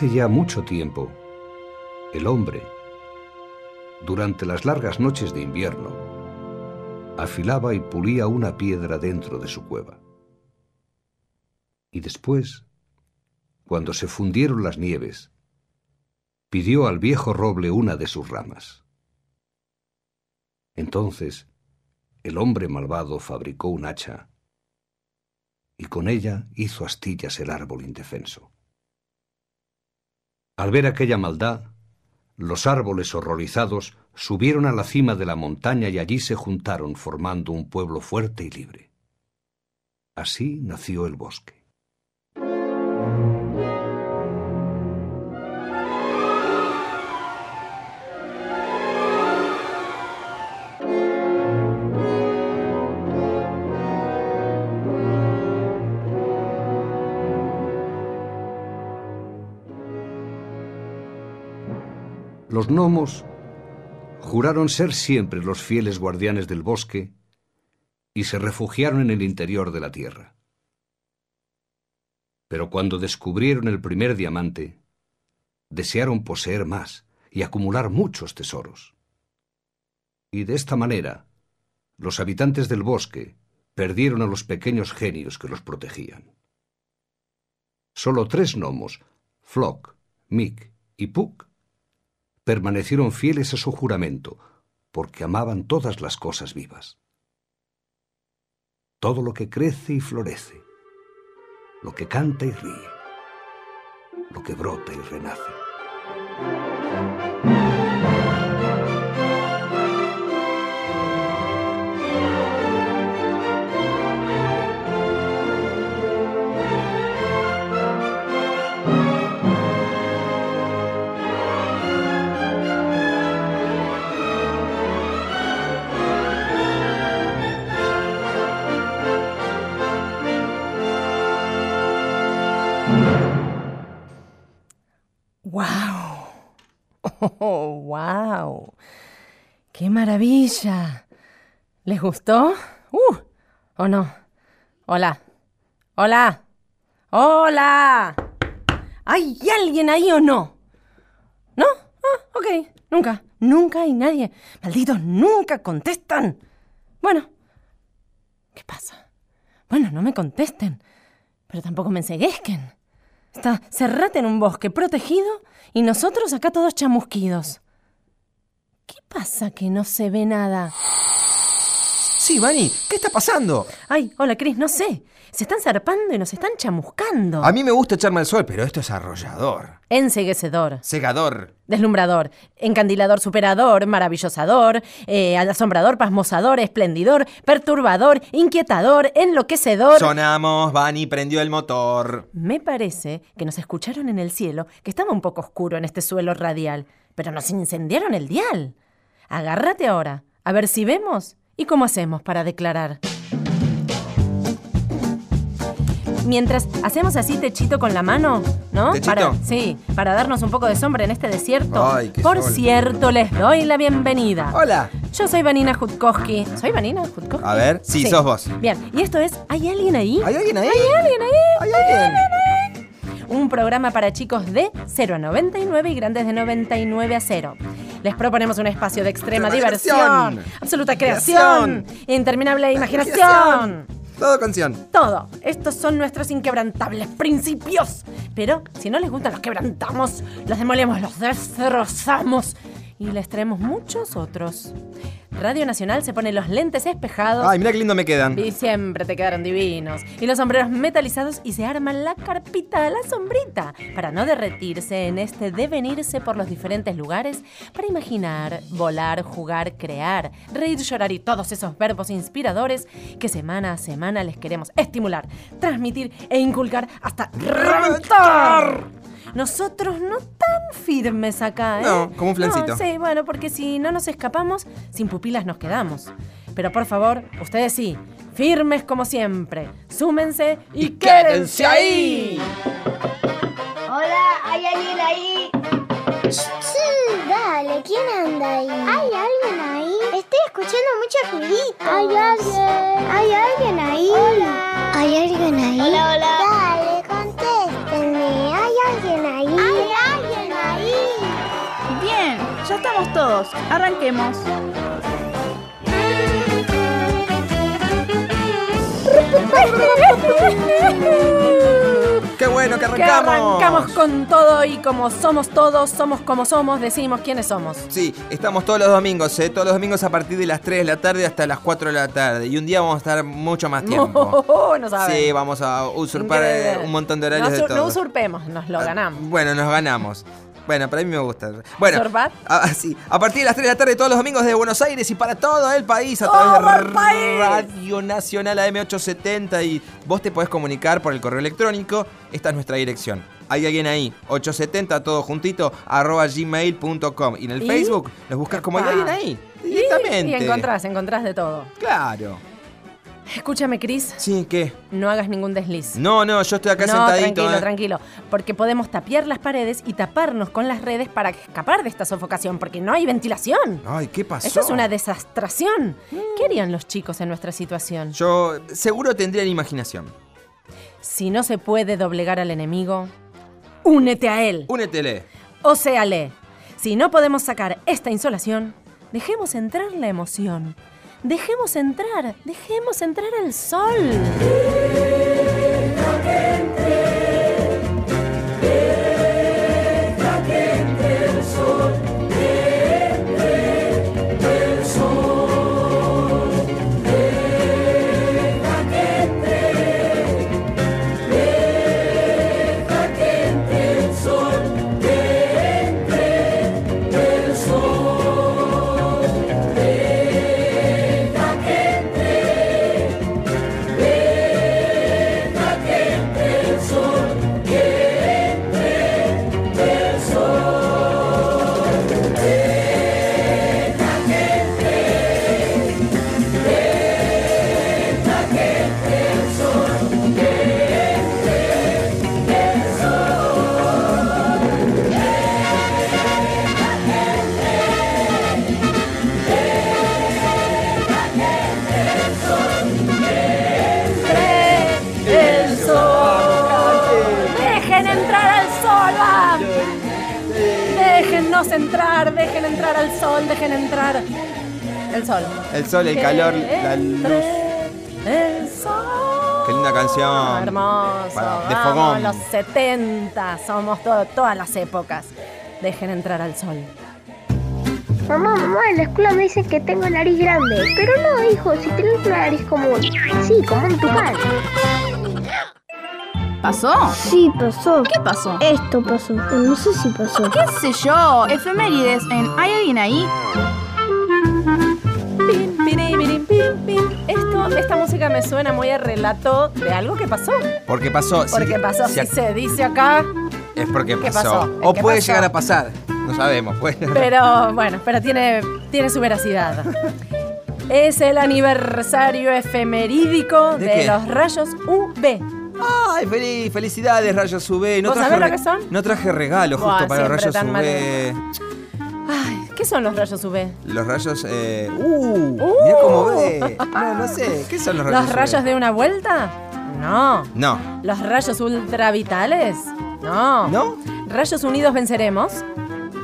Hace ya mucho tiempo, el hombre, durante las largas noches de invierno, afilaba y pulía una piedra dentro de su cueva. Y después, cuando se fundieron las nieves, pidió al viejo roble una de sus ramas. Entonces, el hombre malvado fabricó un hacha y con ella hizo astillas el árbol indefenso. Al ver aquella maldad, los árboles horrorizados subieron a la cima de la montaña y allí se juntaron formando un pueblo fuerte y libre. Así nació el bosque. Los gnomos juraron ser siempre los fieles guardianes del bosque y se refugiaron en el interior de la tierra. Pero cuando descubrieron el primer diamante, desearon poseer más y acumular muchos tesoros. Y de esta manera, los habitantes del bosque perdieron a los pequeños genios que los protegían. Solo tres gnomos, Flock, Mick y Puck, permanecieron fieles a su juramento, porque amaban todas las cosas vivas. Todo lo que crece y florece, lo que canta y ríe, lo que brota y renace. ¡Wow! ¡Oh, wow! ¡Qué maravilla! ¿Les gustó? ¡Uh! ¿O no? Hola. Hola. Hola. ¿Hay alguien ahí o no? ¿No? Ah, ok. Nunca. Nunca hay nadie. Malditos, nunca contestan. Bueno. ¿Qué pasa? Bueno, no me contesten. Pero tampoco me enseguezquen. Está cerrate en un bosque protegido y nosotros acá todos chamusquidos. ¿Qué pasa que no se ve nada? Sí, Vani, ¿qué está pasando? Ay, hola Cris, no sé. Se están zarpando y nos están chamuscando. A mí me gusta echarme al sol, pero esto es arrollador. Enseguecedor, Segador. deslumbrador, encandilador, superador, maravillosador, eh, asombrador, pasmosador, esplendidor, perturbador, inquietador, enloquecedor. Sonamos, Vani prendió el motor. Me parece que nos escucharon en el cielo, que estaba un poco oscuro en este suelo radial, pero nos incendiaron el dial. Agárrate ahora, a ver si vemos y cómo hacemos para declarar. Mientras hacemos así techito con la mano, ¿no? ¿Techito? Para, sí, para darnos un poco de sombra en este desierto. Ay, qué Por sol. cierto, les doy la bienvenida. Hola. Yo soy Vanina Jutkowski. ¿Soy Vanina Jutkowski? A ver, sí, sos vos. Bien, y esto es ¿Hay alguien ahí? ¿Hay alguien ahí? ¿Hay alguien ahí? ¿Hay alguien? Un programa para chicos de 0 a 99 y grandes de 99 a 0. Les proponemos un espacio de extrema Extrema diversión, diversión. absoluta creación, interminable imaginación. Todo canción. Todo. Estos son nuestros inquebrantables principios. Pero si no les gustan, los quebrantamos, los demolemos, los destrozamos y les traemos muchos otros. Radio Nacional se pone los lentes espejados. Ay, mira qué lindo me quedan. Y siempre te quedaron divinos. Y los sombreros metalizados y se arma la carpita la sombrita para no derretirse en este devenirse por los diferentes lugares, para imaginar, volar, jugar, crear, reír, llorar y todos esos verbos inspiradores que semana a semana les queremos estimular, transmitir e inculcar hasta reventar. Nosotros no tan firmes acá, ¿eh? No, como un flancito. No, sí, bueno, porque si no nos escapamos, sin pupilas nos quedamos. Pero por favor, ustedes sí, firmes como siempre. Súmense y, quédense ahí. Hola, ¿hay alguien ahí? Sí, dale, ¿quién anda ahí? ¿Hay alguien ahí? Estoy escuchando mucho ruidito. ¿Hay alguien? ¿Hay alguien ahí? Hola. ¿Hay alguien ahí? Hola, hola. Vamos todos, arranquemos. ¡Qué bueno que Que arrancamos! arrancamos con todo y como somos todos, somos como somos, decimos quiénes somos. Sí, estamos todos los domingos, ¿eh? Todos los domingos a partir de las 3 de la tarde hasta las 4 de la tarde. Y un día vamos a estar mucho más tiempo. no sabes. Sí, vamos a usurpar eh, Increíble. un montón de horarios no, de todo. no usurpemos, nos lo ganamos. Bueno, nos ganamos. Bueno, para mí me gusta. Bueno, ¿Sorbat? a, sí, a partir de las 3 de la tarde todos los domingos de Buenos Aires y para todo el país a ¡Todo través el de país! Radio Nacional AM870 y vos te podés comunicar por el correo electrónico. Esta es nuestra dirección. Hay alguien ahí, 870 todo juntito, arroba gmail.com. Y en el ¿Y? Facebook los buscas como hay alguien ahí, Y- directamente. Y, encontrás, encontrás de todo. Claro. Escúchame, Cris, Sí, ¿qué? no hagas ningún desliz. No, no, yo estoy acá no, sentadito. tranquilo, ¿eh? tranquilo. Porque podemos tapiar las paredes y taparnos con las redes para escapar de esta sofocación, porque no hay ventilación. Ay, ¿qué pasó? Eso es una desastración. ¿Qué harían los chicos en nuestra situación? Yo seguro tendría imaginación. Si no se puede doblegar al enemigo, únete a él. Únetele. O sea, le. Si no podemos sacar esta insolación, dejemos entrar la emoción. Dejemos entrar, dejemos entrar el sol. El sol, el calor, la luz. El sol. Qué linda canción. Hermoso. Para- de vamos, fogón. los 70, somos to- todas las épocas. Dejen entrar al sol. Mamá, mamá, en la escuela me dicen que tengo nariz grande. Pero no, hijo, si tienes una nariz común. Sí, como un tucán. ¿Pasó? Sí, pasó. ¿Qué pasó? Esto pasó. No sé si pasó. ¿Qué sé yo? Efemérides en ¿Hay alguien ahí? Me suena muy a relato de algo que pasó. Porque pasó. si- Porque pasó, si se dice acá. Es porque ¿Qué pasó. pasó? O ¿Qué puede pasó? llegar a pasar. No sabemos. Pues. Pero bueno, pero tiene, tiene su veracidad. Es el aniversario efemerídico ¿De los rayos UV. Ay, feliz, felicidades, Rayos UV. No ¿Vos traje sabés lo que son? No traje regalo justo Buah, para Rayos mal UV. Ay, ¿qué son los rayos UV? Los rayos. Eh... Uh, Mira cómo ve. No, no sé. ¿Qué son los rayos ¿Los rayos UV? de una vuelta? No. No. ¿Los rayos ultravitales? No. ¿No? ¿Rayos unidos venceremos?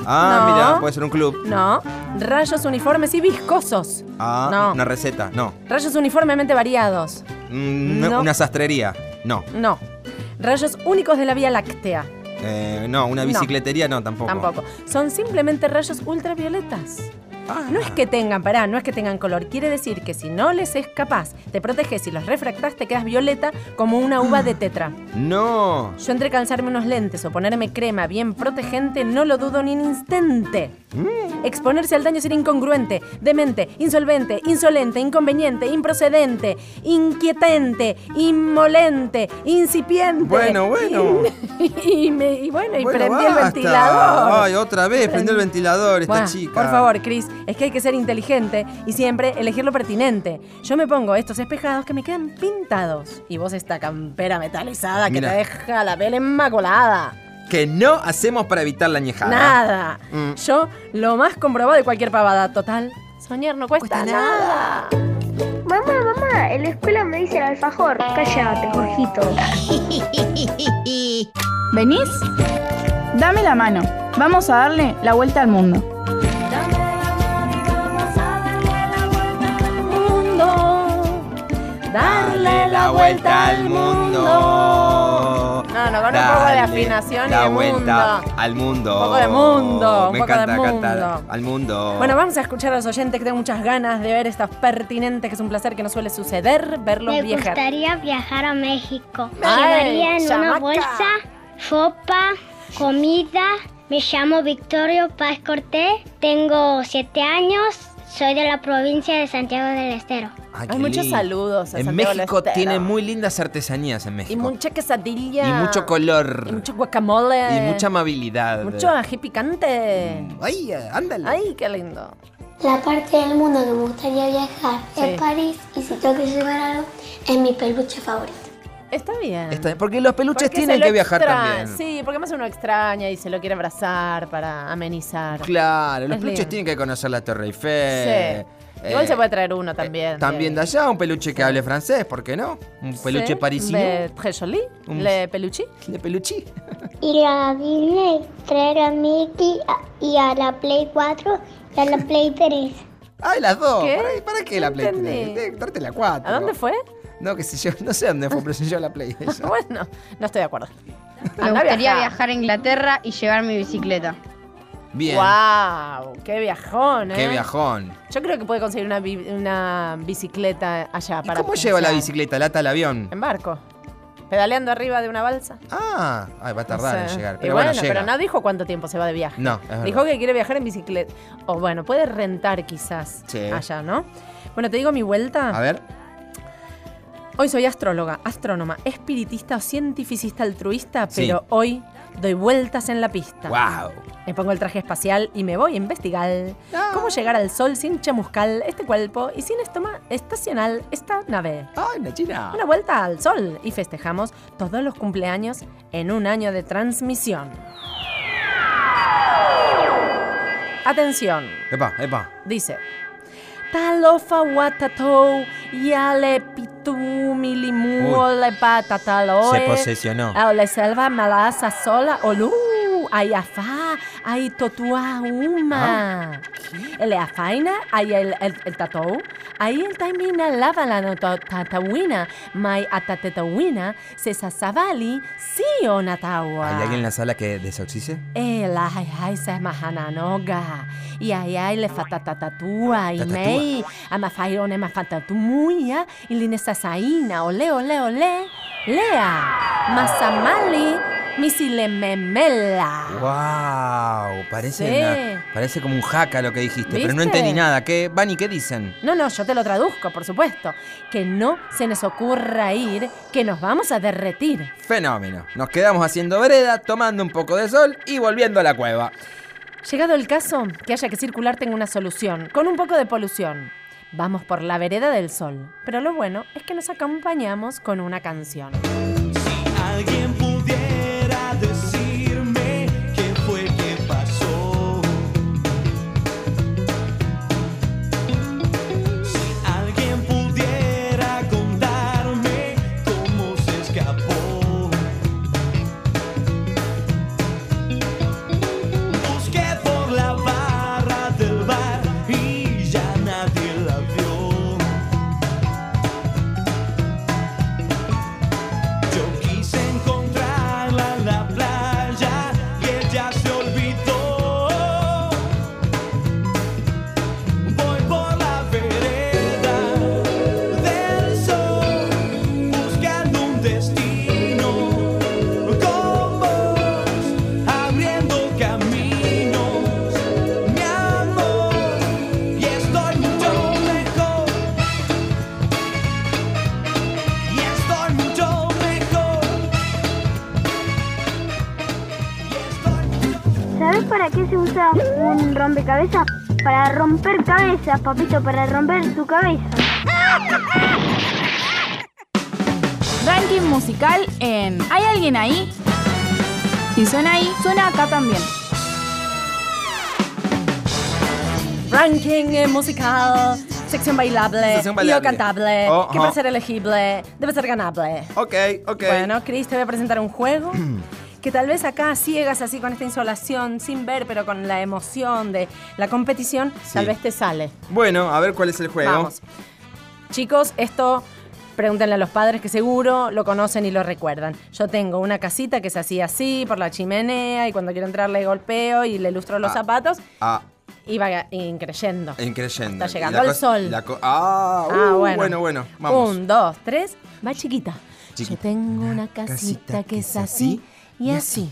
Ah, No. mira, puede ser un club. No. ¿Rayos uniformes y viscosos? Ah, No. una receta. No. ¿Rayos uniformemente variados? Mm, No. Una sastrería. No. No. ¿Rayos únicos de la Vía Láctea? Eh, no, una bicicletería no, tampoco. Tampoco. Son simplemente rayos ultravioletas. Ah. No es que tengan, pará, no es que tengan color. Quiere decir que si no les es capaz, te proteges y los refractás, te quedas violeta como una uva de tetra. No. Yo entre calzarme unos lentes o ponerme crema bien protegente no lo dudo ni un instante. Exponerse al daño ser incongruente, demente, insolvente, insolente, inconveniente, improcedente, inquietante, inmolente, incipiente. Bueno, bueno. Y, me- y bueno, y Bueno, prendí el ventilador. Ay, otra vez, prendió el ventilador esta chica. Por favor, Chris, es que hay que ser inteligente y siempre elegir lo pertinente. Yo me pongo estos espejados que me quedan pintados. Y vos esta campera metalizada que te deja la piel inmaculada. Que no hacemos para evitar la ñejada. Nada. Mm. Yo lo más comprobado de cualquier pavada. Total, soñar no cuesta, nada. Mamá, mamá, en la escuela me dicen alfajor. Cállate, Jorgito. ¿Venís? Dame la mano. Vamos a darle la vuelta al mundo. Dale la vuelta al mundo. No, no, con un poco de afinación y la de vuelta mundo. al mundo. Un poco de mundo, un Me poco de encanta mundo. cantar al mundo. Bueno, vamos a escuchar a los oyentes que tengo muchas ganas de ver estas pertinentes, que es un placer que no suele suceder, verlos Me viajar. gustaría viajar a México. Me llevaría en chamaca. una bolsa sopa, comida. Me llamo Victorio Paz Cortés. Tengo siete años. Soy de la provincia de Santiago del Estero. Ay, Hay muchos lindo. saludos a En Santiago del México Estero. tiene muy lindas artesanías en Y México. mucha quesadilla. Y mucho color. Y mucho guacamole. Y mucha amabilidad. Mucho ají picante. Ay, ándale. Ay, qué lindo. La parte del mundo que me gustaría viajar Sí. es París. Y si tengo que llevar algo, es mi peluche favorito. Está bien. Está- porque los peluches Porque tienen que viajar extra- también. Sí, porque más uno extraña y se lo quiere abrazar para amenizar. Claro, los Es peluches lindo. tienen que conocer la Torre Eiffel. Sí. Igual Eh, se puede traer uno también. También de allá, un peluche que hable francés, ¿por qué no? Un peluche Sí, parisino. De très joli. Un- Le peluchi. De peluchi. Ir a Disney, traer a Mickey y a la Play 4 y a la Play 3. Ay, las dos. ¿Qué? ¿Para, para qué la Play? entendí. Tiene que darte la 4. ¿A dónde fue? No, que sé yo, no sé dónde fue, pero se yo la Play. ella. bueno, no estoy de acuerdo. Me a gustaría viajar. viajar a Inglaterra y llevar mi bicicleta. Bien. ¡Wow! ¡Qué viajón, eh! Qué viajón. Yo creo que puede conseguir una, bi- una bicicleta allá ¿Y para cómo lleva la pasear. bicicleta? ¿Lata al avión? En barco. Pedaleando arriba de una balsa. Ah, ay, va a tardar No en llegar. Y Pero bueno, bueno, llega. pero no dijo cuánto tiempo se va de viaje. No, es verdad. Dijo que quiere viajar en bicicleta. O bueno, puede rentar quizás Sí. allá, ¿no? Bueno, te digo mi vuelta. A ver. Hoy soy astróloga, astrónoma, espiritista o cientificista altruista, Sí. pero hoy doy vueltas en la pista. ¡Wow! Me pongo el traje espacial y me voy a investigar cómo llegar al sol sin chamuscal este cuerpo y sin estoma estacional esta nave. ¡Ay, una china! Una vuelta al sol y festejamos todos los cumpleaños en un año de transmisión. Atención, Epa, epa. dice. Talofa watatou yale pitu milimu Uy. ole patataloe. Se posesionó. Ole selva malasa sola olu ayafa ay totua uma. Ele afaina ay el el, el tatou ay el taimina lava la tatawina mai atatetawina se sasavali si o natawa. ¿Hay alguien en la sala que desoxice? El ay ay se mahananoga. Y ay ay le fatatatatua y mei amafairone mafatatumuya y linesasaina ole ole ole lea masamali misilememela. ¡Wow! Parece, Sí. una- parece como un jaca lo que dijiste, pero no entendí nada. ¿Qué, Vani, qué dicen? No, no, yo te lo traduzco, por supuesto. Que no se nos ocurra ir, que nos vamos a derretir. Fenómeno. Nos quedamos haciendo vereda, tomando un poco de sol y volviendo a la cueva. Llegado el caso, que haya que circular tengo una solución, con un poco de polución. Vamos por la vereda del sol, pero lo bueno es que nos acompañamos con una canción. Alguien rompecabezas? Para romper cabezas, papito, para romper tu cabeza. Ranking musical en ¿Hay alguien ahí? Si suena ahí, suena acá también. Ranking eh, musical, sección bailable, Sección y bailable. o cantable, Oh, que ajá. para ser elegible debe ser ganable. Ok, ok. Bueno, Cris, te voy a presentar un juego que tal vez acá ciegas así con esta insolación, sin ver, pero con la emoción de la competición, Sí. tal vez te sale. Bueno, a ver cuál es el juego. Vamos. Chicos, esto Pregúntenle a los padres que seguro lo conocen y lo recuerdan. Yo tengo una casita que se hacía así por la chimenea y cuando quiero entrar le golpeo y le lustro los Ah. zapatos Ah, va increyendo. increyendo. Está llegando al sol. ah, Ah, uh, bueno. bueno, bueno. Vamos. Un, dos, tres. Va chiquita. Chiquita. Yo tengo una casita que es así y así.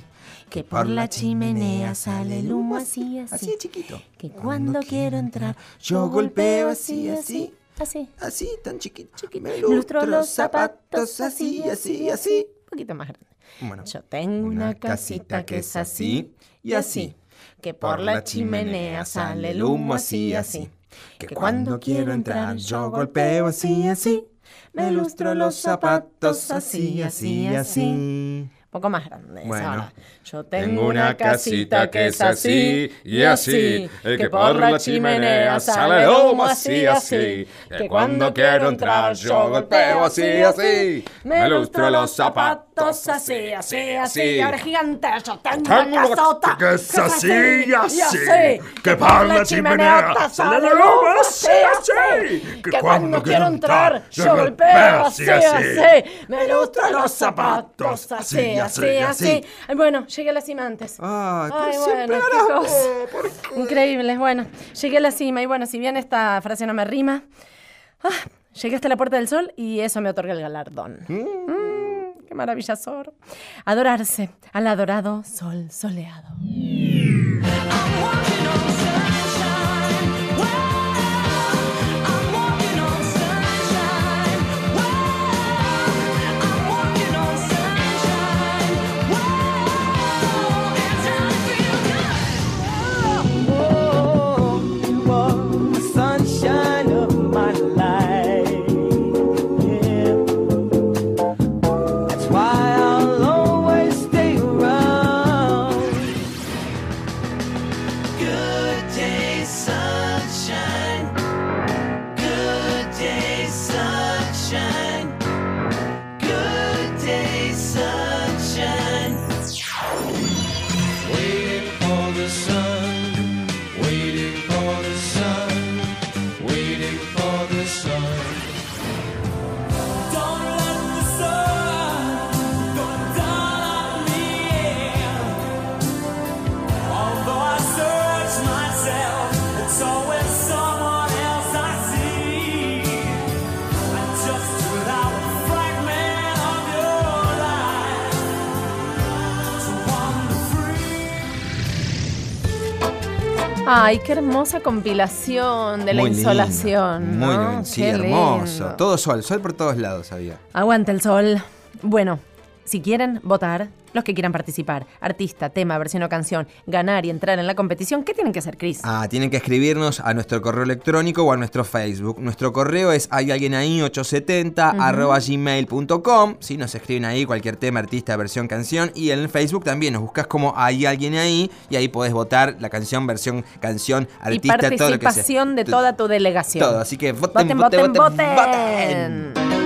Que por la chimenea sale el humo así, así. Así chiquito. Que cuando quiero entrar, yo golpeo así, así. Así. Así, tan chiquito. Me Lustro lustro los zapatos así, así, así. Un poquito más grande. Bueno. Yo tengo una casita que es así y así. Que por la chimenea sale el humo así, así. Que cuando quiero entrar yo golpeo así, así. Me lustro los zapatos así, así, así. Poco más grande. Bueno. ahora. Yo tengo una casita que es así y así. Que por la chimenea sale humo así, así. Que cuando quiero entrar yo golpeo así, así. Me lustro los zapatos así, así, así. Ahora gigante, yo tengo una casota que es así y así. Que por la chimenea sale humo así, así. Que cuando quiero entrar yo golpeo así, así. Me lustro los zapatos así, así, así. Ay, Bueno, llegué a la cima antes. Ay, pero Ay, bueno, qué harás cosa. vos, ¿por qué? Increíble. Bueno, llegué a la cima y bueno, si bien esta frase no me rima, ah, llegué hasta la Puerta del Sol y eso me otorga el galardón. Mm, qué maravilla, Sor. Adorarse al adorado sol soleado. Ay, qué hermosa compilación de la Muy lindo, insolación. Muy lindo, sí, Qué hermoso. lindo. Todo sol, sol por todos lados había. Aguante el sol. Bueno, si quieren votar, los que quieran participar, artista, tema, versión o canción, ganar y entrar en la competición, ¿qué tienen que hacer, Chris? Ah, tienen que escribirnos a nuestro correo electrónico o a nuestro Facebook. Nuestro correo es hay alguien ahí 870 arroba gmail.com. Si nos escriben ahí cualquier tema, artista, versión, canción. Y en el Facebook también nos buscas como hay alguien ahí y ahí podés votar la canción, versión, canción, y artista, todo lo que sea. participación de toda tu delegación. Todo, así que voten, voten, voten, voten, voten, voten.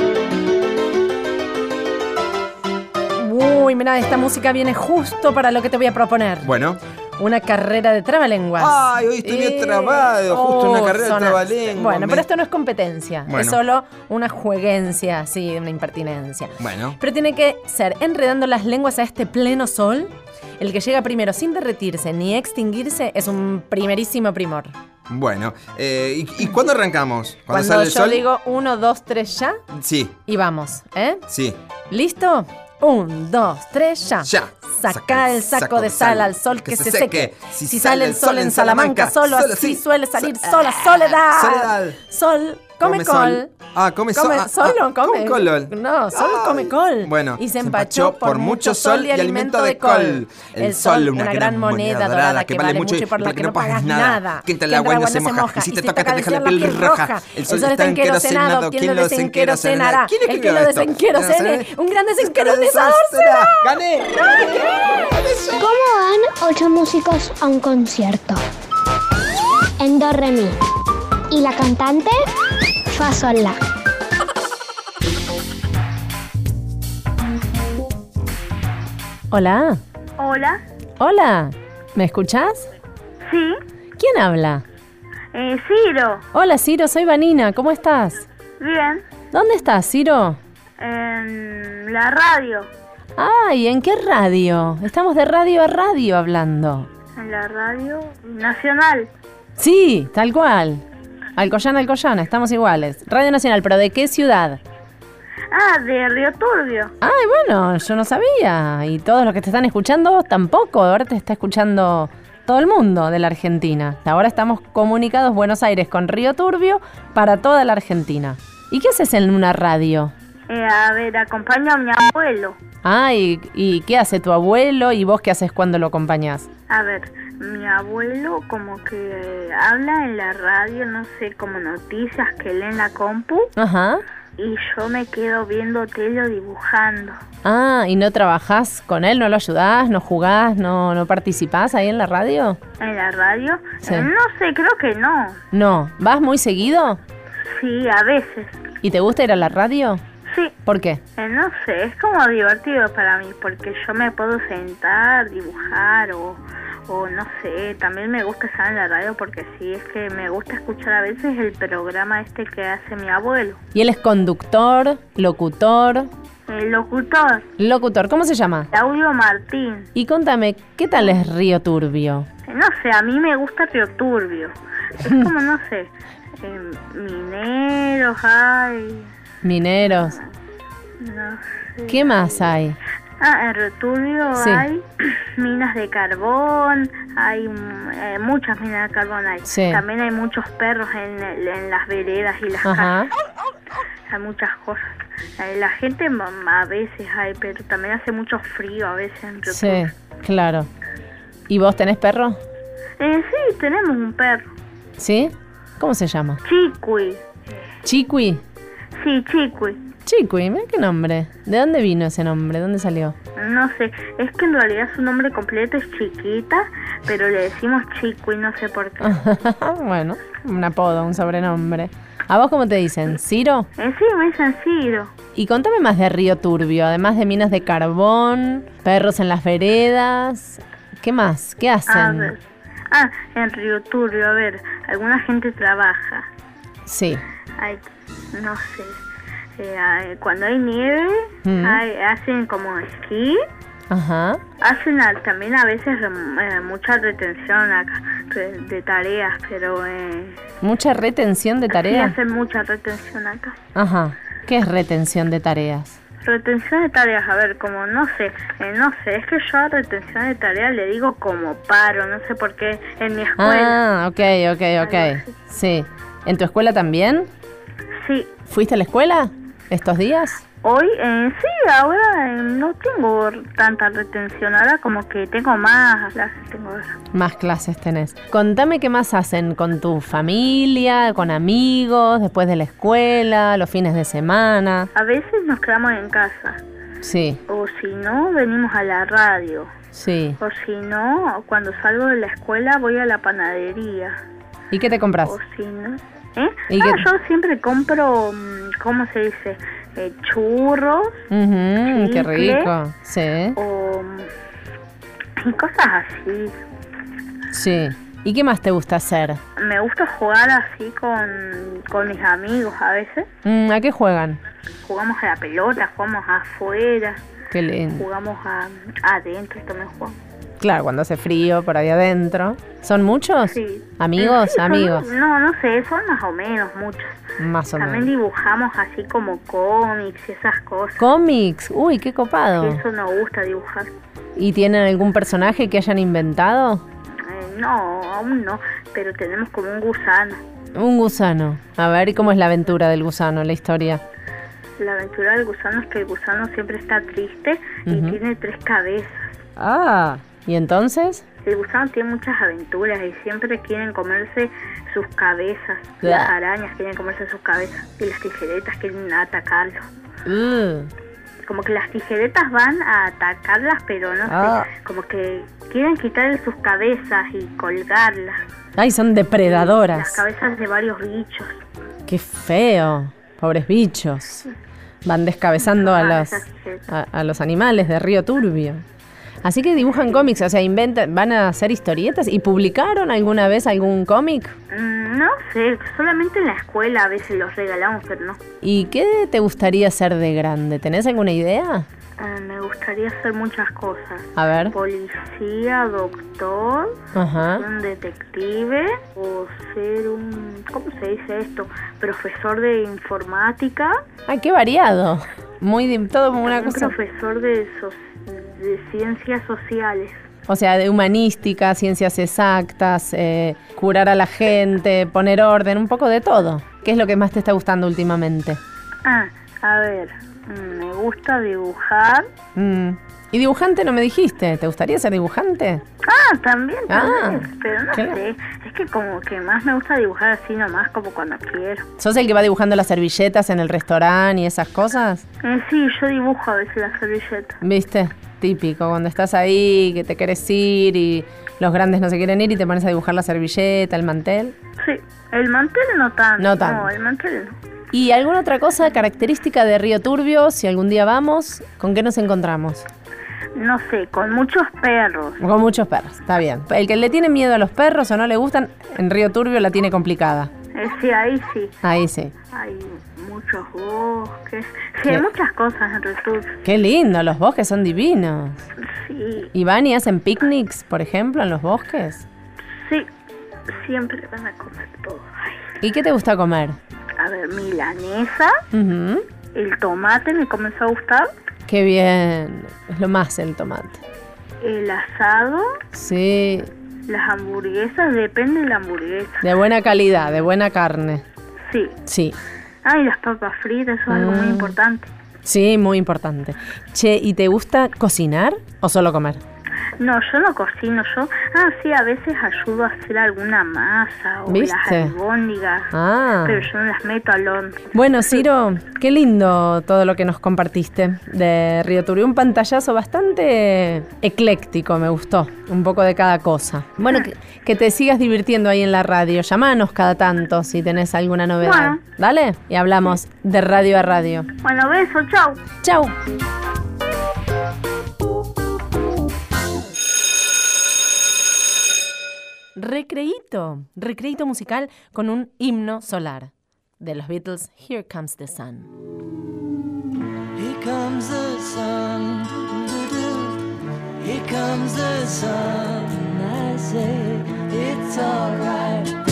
Uy, mira, esta música viene justo para lo que te voy a proponer. Bueno, Una carrera de trabalenguas. Ay, hoy estoy bien trabado, justo una carrera de sonaste. trabalenguas, Bueno, me- pero esto no es competencia. Es Bueno. solo una jueguencia, sí, una impertinencia. bueno. Pero tiene que ser enredando las lenguas a este pleno sol. El que llega primero sin derretirse ni extinguirse es un primerísimo primor. Bueno, eh, ¿y, y cuándo arrancamos? ¿Cuando, Cuando sale el yo sol? digo uno, dos, tres, ya, Sí, y vamos, ¿eh? sí. ¿Listo? Un, dos, tres, ya. Ya. Saca el saco de sal al sol que, se seque. Si, sale el sol en Salamanca, solo así suele salir sola soledad. Soledad. Sol come, sol. col. Ah, come, sol. Come, ah, sol ah, no come. ¿cómo colol? No, sol Ay. come col. Bueno, y se empachó por mucho sol y alimento de col. El sol, una, gran moneda dorada que vale mucho y por la que no pagas nada. Que entra el agua y no se moja. Y si te toca te deja la piel roja. El sol está enquerosenado. ¿Quién lo desenquerosenará? ¿Quién El que lo esto? desenquerosene. Un gran desenquerosenador será. ¡Gané! ¿Cómo van ocho músicos a un concierto? En do re mi. Y la cantante fa sol la. Hola. Hola, Hola. ¿Me escuchás? sí, ¿Quién habla? eh, Ciro, Hola, Ciro, soy Vanina. ¿Cómo estás? bien, ¿Dónde estás, Ciro? En la radio. Ay, ¿en qué radio? Estamos de radio a radio hablando. En la radio nacional. Sí, tal cual. Alcoyana, Alcoyana, estamos iguales. Radio Nacional, pero ¿de qué ciudad? Ah, de Río Turbio. Ay, bueno, yo no sabía. Y todos los que te están escuchando tampoco. Ahora te está escuchando todo el mundo de la Argentina. Ahora estamos comunicados Buenos Aires con Río Turbio para toda la Argentina. ¿Y qué haces en una radio? Eh, a ver, acompaño a mi abuelo. Ah, ¿y, y qué hace tu abuelo y vos qué haces cuando lo acompañás? A ver, mi abuelo como que habla en la radio, no sé, como noticias que lee en la compu. Ajá. Y yo me quedo viendo tele o dibujando. Ah, ¿y no trabajás con él? ¿No lo ayudás? ¿No jugás? ¿No, no participás ahí en la radio? ¿En la radio? Sí. Eh, no sé, creo que no. No. ¿Vas muy seguido? Sí, a veces. ¿Y te gusta ir a la radio? Sí. ¿Por qué? Eh, no sé, es como divertido para mí porque yo me puedo sentar, dibujar o, o no sé, también me gusta estar en la radio porque sí, es que me gusta escuchar a veces el programa este que hace mi abuelo. ¿Y él es conductor, locutor? El locutor, Locutor, ¿cómo se llama? Claudio Martín. Y contame, ¿qué tal es Río Turbio? No sé, a mí me gusta Río Turbio. Es como, no sé, eh, mineros, hay, Mineros. no sé. ¿Qué más hay? Ah, en Río Turbio Sí. hay minas de carbón, hay eh, muchas minas de carbón hay. Sí. También hay muchos perros en, en las veredas y las Ajá. calles. Hay muchas cosas. Eh, La gente a veces hay, pero también hace mucho frío a veces en Río Sí, claro. ¿Y vos tenés perro? Eh, sí, tenemos un perro. ¿Sí? ¿Cómo se llama? Chiqui. Chiqui. Sí, Chiqui. Chiqui, mira qué nombre. ¿De dónde vino ese nombre? ¿Dónde salió? No sé, es que en realidad su nombre completo es Chiquita, pero le decimos Chiqui, no sé por qué. bueno, un apodo, un sobrenombre. ¿A vos cómo te dicen? ¿Ciro? Eh, sí, me dicen Ciro. Y contame más de Río Turbio, además de minas de carbón, perros en las veredas. ¿Qué más? ¿Qué A hacen? ver. Ah, en Río Turbio, a ver, alguna gente trabaja. Sí. Hay, no sé, eh, cuando hay nieve, Mm. hay- hacen como esquí. Ajá. Hacen a- también a veces eh, mucha retención acá, re- de tareas, pero eh, Mucha retención de sí tareas. hacen mucha retención acá. Ajá. ¿Qué es retención de tareas? Retención de tareas, a ver, como no sé, eh, no sé, es que yo a retención de tareas le digo como paro, no sé por qué en mi escuela. Ah, ok, ok, ok. Sí. ¿En tu escuela también? Sí, ¿Fuiste a la escuela estos días? hoy eh, sí, ahora eh, no tengo tanta retención, ahora como que tengo más clases, tengo Más clases tenés. Contame qué más hacen con tu familia, con amigos, después de la escuela, los fines de semana. A veces nos quedamos en casa, Sí, o si no, venimos a la radio, sí. o si no, cuando salgo de la escuela voy a la panadería, ¿Y qué te compras? o si no... ¿Eh? ¿Y Ah, yo siempre compro, mm, ¿cómo se dice? Eh, churros qué chicle. rico. Sí, o mm, cosas así. sí. ¿Y qué más te gusta hacer? Me gusta jugar así con, con mis amigos a veces. Mm, ¿A qué juegan? Jugamos a la pelota, jugamos afuera, Qué lindo. jugamos a, adentro también jugamos. Claro, cuando hace frío por ahí adentro. ¿Son muchos? Sí. ¿Amigos? Sí, son- amigos. No, no sé, son más o menos muchos. Más o También menos. dibujamos así como cómics y esas cosas. Cómics. Uy, qué Sí, copado. eso nos gusta dibujar. ¿Y tienen algún personaje que hayan inventado? Eh, no, aún no, pero tenemos como un gusano. Un gusano. A ver, ¿y cómo es la aventura del gusano, la historia? La aventura del gusano es que el gusano siempre está triste y tiene tres cabezas. Ah. ¿Y entonces? El gusano tiene muchas aventuras y siempre quieren comerse sus cabezas. Blah. Las arañas quieren comerse sus cabezas y las tijeretas quieren atacarlo. Uh, Como que las tijeretas van a atacarlas, pero no Ah. sé, como que quieren quitarle sus cabezas y colgarlas. Ay, son Las depredadoras. cabezas de varios bichos. Qué feo. Pobres bichos. Van descabezando a los, a, a los animales de Río Turbio. Así que dibujan cómics, o sea, inventan, van a hacer historietas. ¿Y publicaron alguna vez algún cómic? Mm, No sé, solamente en la escuela a veces los regalamos, pero no. ¿Y qué te gustaría ser de grande? ¿Tenés alguna idea? Eh, me gustaría hacer muchas cosas. A ver. Policía, doctor, Ajá. un detective o ser un, ¿cómo se dice esto? Profesor de informática, Ay, qué variado. Muy todo como una un cosa. profesor de, so- de ciencias sociales. O sea, de humanística, ciencias exactas, eh, curar a la gente, poner orden, un poco de todo. ¿Qué es lo que más te está gustando últimamente? Ah, a ver, mm, me gusta dibujar. Mm. ¿Y dibujante no me dijiste? ¿Te gustaría ser dibujante? Ah, también, Ah, vez, pero no claro. sé. Es que como que más me gusta dibujar así nomás, como cuando quiero. ¿Sos el que va dibujando las servilletas en el restaurante y esas cosas? Eh, sí, yo dibujo a veces la servilleta. ¿Viste? Típico, cuando estás ahí, que te querés ir y los grandes no se quieren ir y te pones a dibujar la servilleta, el mantel. Sí, el mantel no tanto. No tanto. No, el mantel no. ¿Y alguna otra cosa característica de Río Turbio? Si algún día vamos, ¿con qué nos encontramos? No sé, con muchos perros. Con muchos perros, está bien. El que le tiene miedo a los perros o no le gustan, en Río Turbio la tiene complicada. Eh, sí, ahí sí. Ahí sí. Hay muchos bosques. Sí, ¿Qué? hay muchas cosas en. Qué lindo, los bosques son divinos. Sí, ¿Y van y hacen picnics, por ejemplo, en los bosques? sí. Siempre van a comer todo. Ay, ¿Y qué te gusta comer? A ver, milanesa. Ujú. El tomate me comenzó a gustar. Qué bien, es lo más el tomate. El asado. Sí, Las hamburguesas. Depende de la hamburguesa. de buena calidad, de buena carne. Sí. Sí, Ah, y las papas fritas. Eso es algo muy Mm. importante. sí, muy importante. Che, ¿y te gusta cocinar o solo comer? No, yo no cocino, yo, ah, sí, a veces ayudo a hacer alguna masa o ¿Viste? las albóndigas, Ah. pero yo no las meto al horno. Bueno, Ciro, qué lindo todo lo que nos compartiste de Río Turbio. Un pantallazo bastante ecléctico, me gustó. Un poco de cada cosa. Bueno, que, que te sigas divirtiendo ahí en la radio. Llamanos cada tanto si tenés alguna novedad. Bueno. Dale, y hablamos de radio a radio. Bueno, beso, chau. Chau. Recreíto, recreíto musical con un himno solar de los Beatles, Here Comes the Sun. Here comes the sun. Here comes the sun. I say it's alright.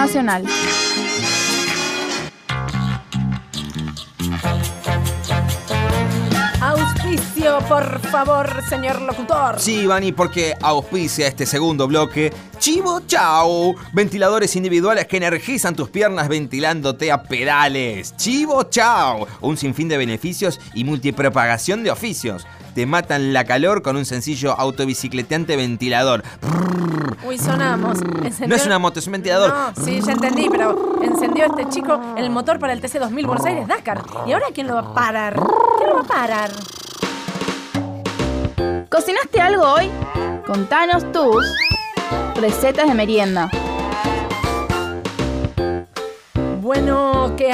Nacional. Auspicio por favor, señor locutor. Sí, Vani, porque auspicia este segundo bloque Chivo Chau. Ventiladores individuales que energizan tus piernas ventilándote a pedales. Chivo Chau. Un sinfín de beneficios y multipropagación de oficios. Te matan la calor con un sencillo autobicicleteante ventilador. Uy, sonamos. Encendió- No es una moto, es un ventilador. No, sí, ya entendí, pero encendió este chico el motor para el TC2000 Buenos Aires Dakar. ¿Y ahora quién lo va a parar? ¿Quién lo va a parar? ¿Cocinaste algo hoy? Contanos tus recetas de merienda. Bueno, qué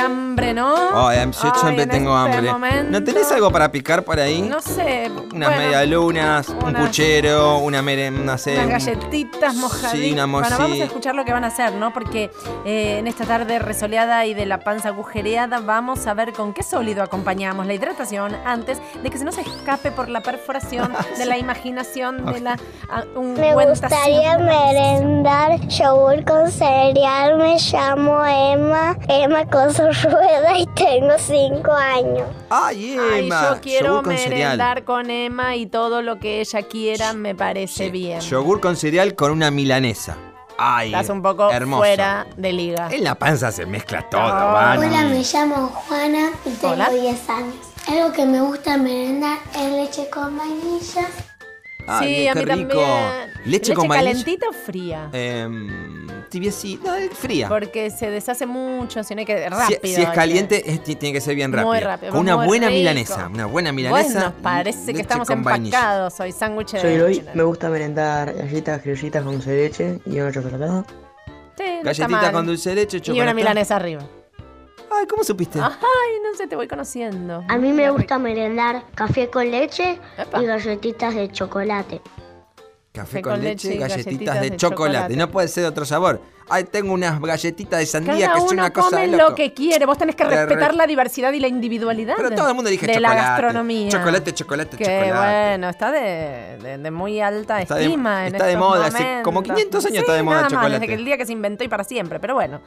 hambre, ¿no? Ay, yo Ay, siempre en tengo este hambre. momento- ¿No tenés algo para picar por ahí? No sé. Unas bueno, medialunas, un puchero, una merenda, no sé. Unas galletitas mojaditas. Sí, una bueno, vamos a escuchar lo que van a hacer, ¿no? Porque eh, en esta tarde resoleada y de la panza agujereada vamos a ver con qué sólido acompañamos la hidratación antes de que se nos escape por la perforación de la imaginación de la ah, Me ungüentación. gustaría merendar yogur con cereal. Me llamo Emma, Emma con su rueda y tengo cinco años. Ay, Ay, Emma. yo quiero yogur con cereal. merendar con Emma y todo lo que ella quiera me parece bien. Yogur con cereal con una milanesa. Ay, Estás un poco hermoso. fuera de liga. En la panza se mezcla todo. Vani. Hola, me llamo Juana y tengo Hola. 10 años. Algo que me gusta merendar es leche con vainilla. Ay, sí, qué a mí rico. también. Leche con vainilla. calentita o fría? Em, tibiecita, fría. Porque se deshace mucho, si no hay que rápido. si es que- caliente, es- tiene que ser bien Muy rápido. rápido, Con una muy buena rico. milanesa. Una buena milanesa. Bueno, parece leche que estamos empacados hoy, sándwich de Soy leche. me gusta merendar galletas criollitas con dulce de leche y una chocolatada. Sí, no Galletita con dulce de leche, Y chocolate. una milanesa arriba. Ay, ¿cómo supiste? Ay, no sé, te voy conociendo. A mí me gusta merendar café con leche Epa. y galletitas de chocolate. Café con leche y galletitas, de, de chocolate. chocolate. No puede ser de otro sabor. Ay, tengo unas galletitas de sandía Cada que es uno una cosa come de loco. lo que quiere. Vos tenés que Re- respetar re- la diversidad y la individualidad. Pero todo el mundo elige de chocolate. la gastronomía. Chocolate, chocolate, que chocolate. bueno, está de, de- de muy alta Está de- estima en está de moda, hace como 500 años está de moda el más, chocolate. desde que el día que se inventó y para siempre. Pero bueno.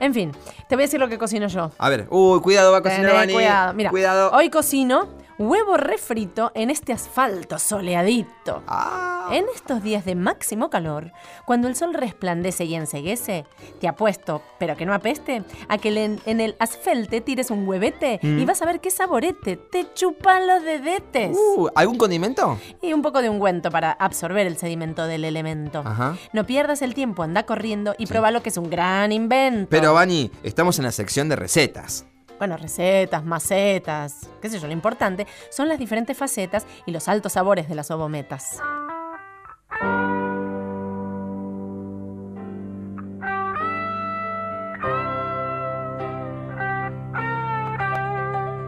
En fin, te voy a decir lo que cocino yo. A ver, uy, cuidado, va a cocinar Vani. cuidado. Mira, Cuidado. hoy cocino huevo refrito en este asfalto soleadito. Ah. En estos días de máximo calor, cuando el sol resplandece y enseguece, te apuesto, pero que no apeste, a que en el asfalte tires un huevete Mm. y vas a ver qué saborete, te chupan los dedetes. Uh, ¿Algún condimento? Y un poco de ungüento para absorber el sedimento del elemento. Ajá. No pierdas el tiempo, anda corriendo y prueba lo que es un gran invento. Pero, Vani, estamos en la sección de recetas. Bueno, recetas, macetas, qué sé yo, lo importante son las diferentes facetas y los altos sabores de las ovometas.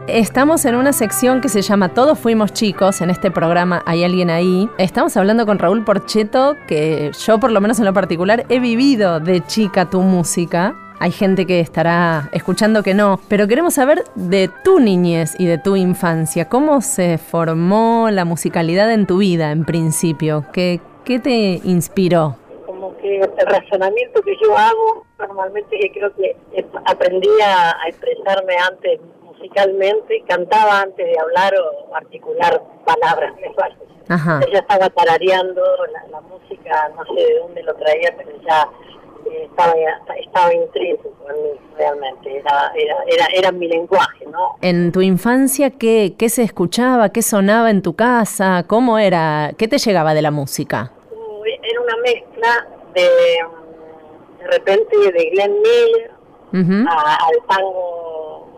Estamos en una sección que se llama Todos fuimos chicos. En este programa hay alguien ahí. Estamos hablando con Raúl Porcheto, que yo por lo menos en lo particular he vivido de chica tu música. Hay gente que estará escuchando que no, pero queremos saber de tu niñez y de tu infancia. ¿Cómo se formó la musicalidad en tu vida en principio? ¿Qué, qué te inspiró? como que el razonamiento que yo hago normalmente que creo que aprendí a, expresarme antes musicalmente, cantaba antes de hablar o articular palabras, me parece. Ajá. Ella estaba tarareando la, la música, no sé de dónde lo traía, pero ya estaba, estaba intrínseco en mí realmente, era, era, era, era mi lenguaje, ¿no? En tu infancia, ¿qué, ¿qué se escuchaba? ¿Qué sonaba en tu casa? ¿Cómo era? ¿Qué te llegaba de la música? Uy, Era una mezcla de, de repente de Glenn Miller a- al tango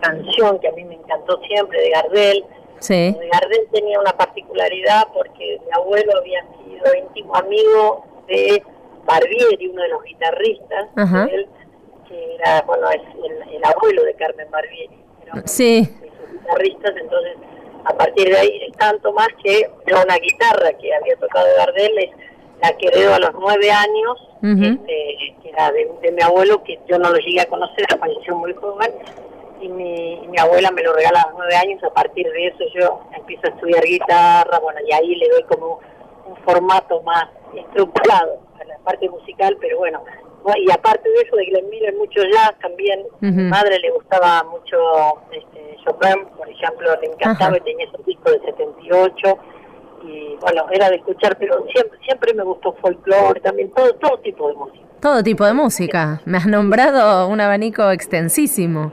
canción que a mí me encantó siempre de Gardel. Sí. De Gardel tenía una particularidad porque mi abuelo había sido íntimo amigo de Barbieri, uno de los guitarristas Ajá. de él, que era, bueno, es el, el abuelo de Carmen Barbieri, era Sí. de sus guitarristas, entonces a partir de ahí tanto más que yo una guitarra que había tocado Gardel es la que heredó a los nueve años este, que era de, de mi abuelo, que yo no lo llegué a conocer, falleció muy joven, y mi, y mi abuela me lo regala a los nueve años, a partir de eso yo empiezo a estudiar guitarra, bueno, y ahí le doy como un formato más estructurado parte musical, pero bueno, no, y aparte de eso, de Glenn Miller, mucho jazz también, a mi madre le gustaba mucho este, Chopin, por ejemplo, le encantaba Ajá. y tenía discos disco de 78 y bueno, era de escuchar, pero siempre siempre me gustó folclore, también todo todo tipo de música. Todo tipo de música. Me has nombrado un abanico extensísimo.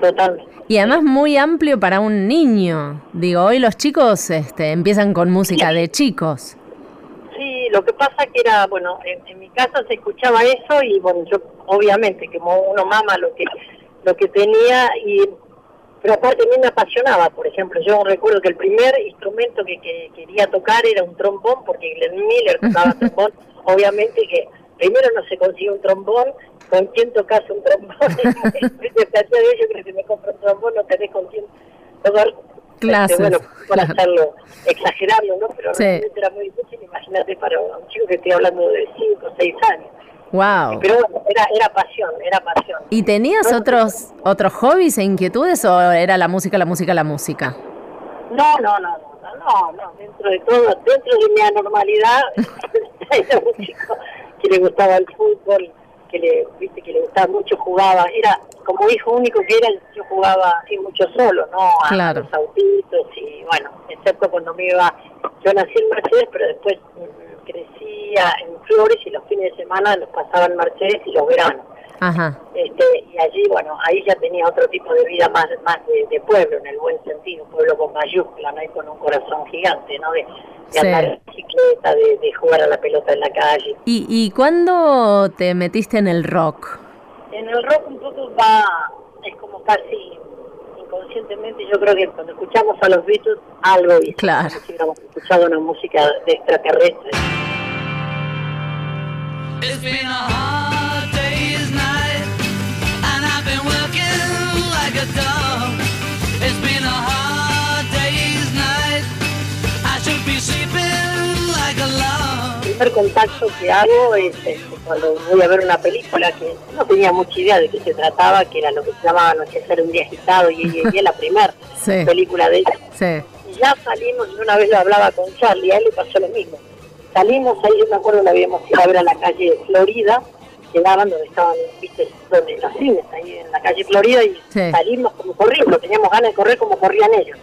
Totalmente. Y además muy amplio para un niño. Digo, hoy los chicos este, empiezan con música de chicos. Sí, lo que pasa que era, bueno, en, en mi casa se escuchaba eso y bueno, yo obviamente como uno mama lo que lo que tenía y pero aparte a mí me apasionaba, por ejemplo, yo recuerdo que el primer instrumento que, que quería tocar era un trombón porque Glenn Miller tocaba trombón, obviamente que primero no se consigue un trombón, con quién tocas un trombón, de ello que si me compro un trombón no tenés con quién tocar Clases, Este, bueno, para claro. hacerlo, exagerarlo, ¿no? Pero Sí. realmente era muy difícil, imagínate para un chico que estoy hablando de 5 o 6 años. Wow. Pero bueno, era, era pasión, era pasión. ¿Y tenías otros otros hobbies e inquietudes o era la música, la música, la música? No, no, no, no, no, no, dentro de todo, dentro de mi anormalidad, era un chico que le gustaba el fútbol, que le, viste, que le gustaba mucho, jugaba, era como hijo único que era, yo jugaba así mucho solo, ¿no? A Claro. los autitos y bueno, excepto cuando me iba, yo nací en Mercedes, pero después mm, crecía en Flores y los fines de semana los pasaba en Mercedes y los veranos. Ajá. Este, y allí, bueno, ahí ya tenía otro tipo de vida más más de, de pueblo, en el buen sentido, pueblo con mayúscula, ¿no? Y con un corazón gigante, ¿no? De, de Sí. andar en bicicleta, de, de jugar a la pelota en la calle. ¿Y, ¿Y cuándo te metiste en el rock? En el rock un poco va, es como casi inconscientemente, yo creo que cuando escuchamos a los Beatles, algo Claro. como si hubiéramos escuchado una música de extraterrestre. It's been a primer contacto que hago es este, cuando voy a ver una película que no tenía mucha idea de qué se trataba, que era lo que se llamaba Anochecer un día agitado, y, y, y es la primera Sí. película de ella. Sí. Y ya salimos, y una vez lo hablaba con Charlie, a él le pasó lo mismo. Salimos ahí, yo me acuerdo que habíamos ido a ver a la calle Florida, quedaban donde estaban, viste, donde los cines, ahí en la calle Florida, y Sí. salimos como corriendo, teníamos ganas de correr como corrían ellos.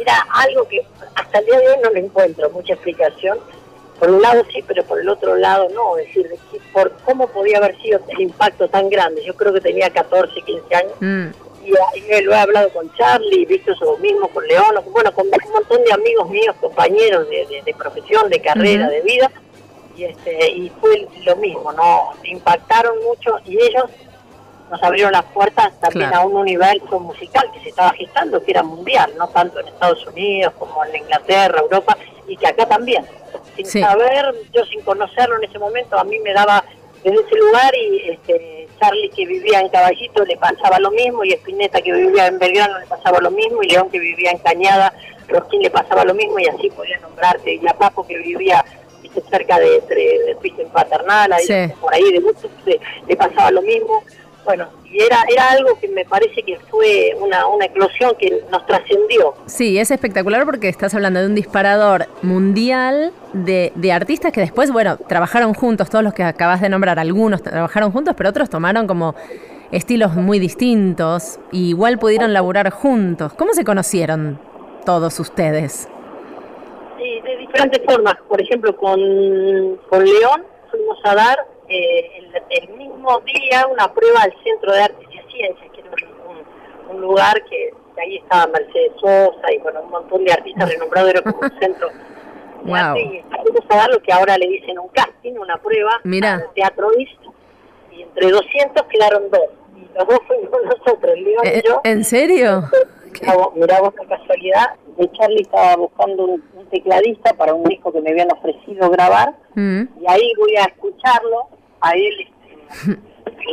Era algo que hasta el día de hoy no le encuentro mucha explicación. Por un lado sí, pero por el otro lado no, es decir, por cómo podía haber sido el impacto tan grande. Yo creo que tenía 14, 15 años Mm. y, y lo he hablado con Charlie, visto eso mismo con León, bueno, con un montón de amigos míos, compañeros de, de- de profesión, de carrera, de vida, y este y fue lo mismo, ¿no? Impactaron mucho y ellos nos abrieron las puertas también Claro. a un universo musical que se estaba gestando, que era mundial, no tanto en Estados Unidos como en Inglaterra, Europa, y que acá también. Sin Sí. saber, yo sin conocerlo en ese momento, a mí me daba desde ese lugar y este, Charlie que vivía en Caballito le pasaba lo mismo, y Espineta que vivía en Belgrano le pasaba lo mismo, y León que vivía en Cañada, Rosquín le pasaba lo mismo, y así podía nombrarte, y a Papo que vivía cerca de, de, de, en Paternal, ahí, Sí. por ahí de mucho, le, le pasaba lo mismo. Bueno, y era, era algo que me parece que fue una, una eclosión que nos trascendió. Sí, es espectacular porque estás hablando de un disparador mundial de, de artistas que después, bueno, trabajaron juntos, todos los que acabas de nombrar, algunos trabajaron juntos, pero otros tomaron como estilos muy distintos y igual pudieron laburar juntos. ¿Cómo se conocieron todos ustedes? Sí, de diferentes formas. Por ejemplo, con, con León fuimos a dar eh, el, el mismo día una prueba al Centro de Artes y Ciencias, que era un, un- un lugar que ahí estaba Mercedes Sosa y bueno, un montón de artistas renombrados, era como un centro de Wow. arte y a dar lo que ahora le dicen un casting, una prueba Mirá. al Teatro East y entre 200 quedaron dos. Y los dos fuimos nosotros, León Eh, y yo. ¿En serio? Mirá vos, casualidad, de Charlie estaba buscando un, un tecladista para un disco que me habían ofrecido grabar Mm. y ahí voy a escucharlo, a él este,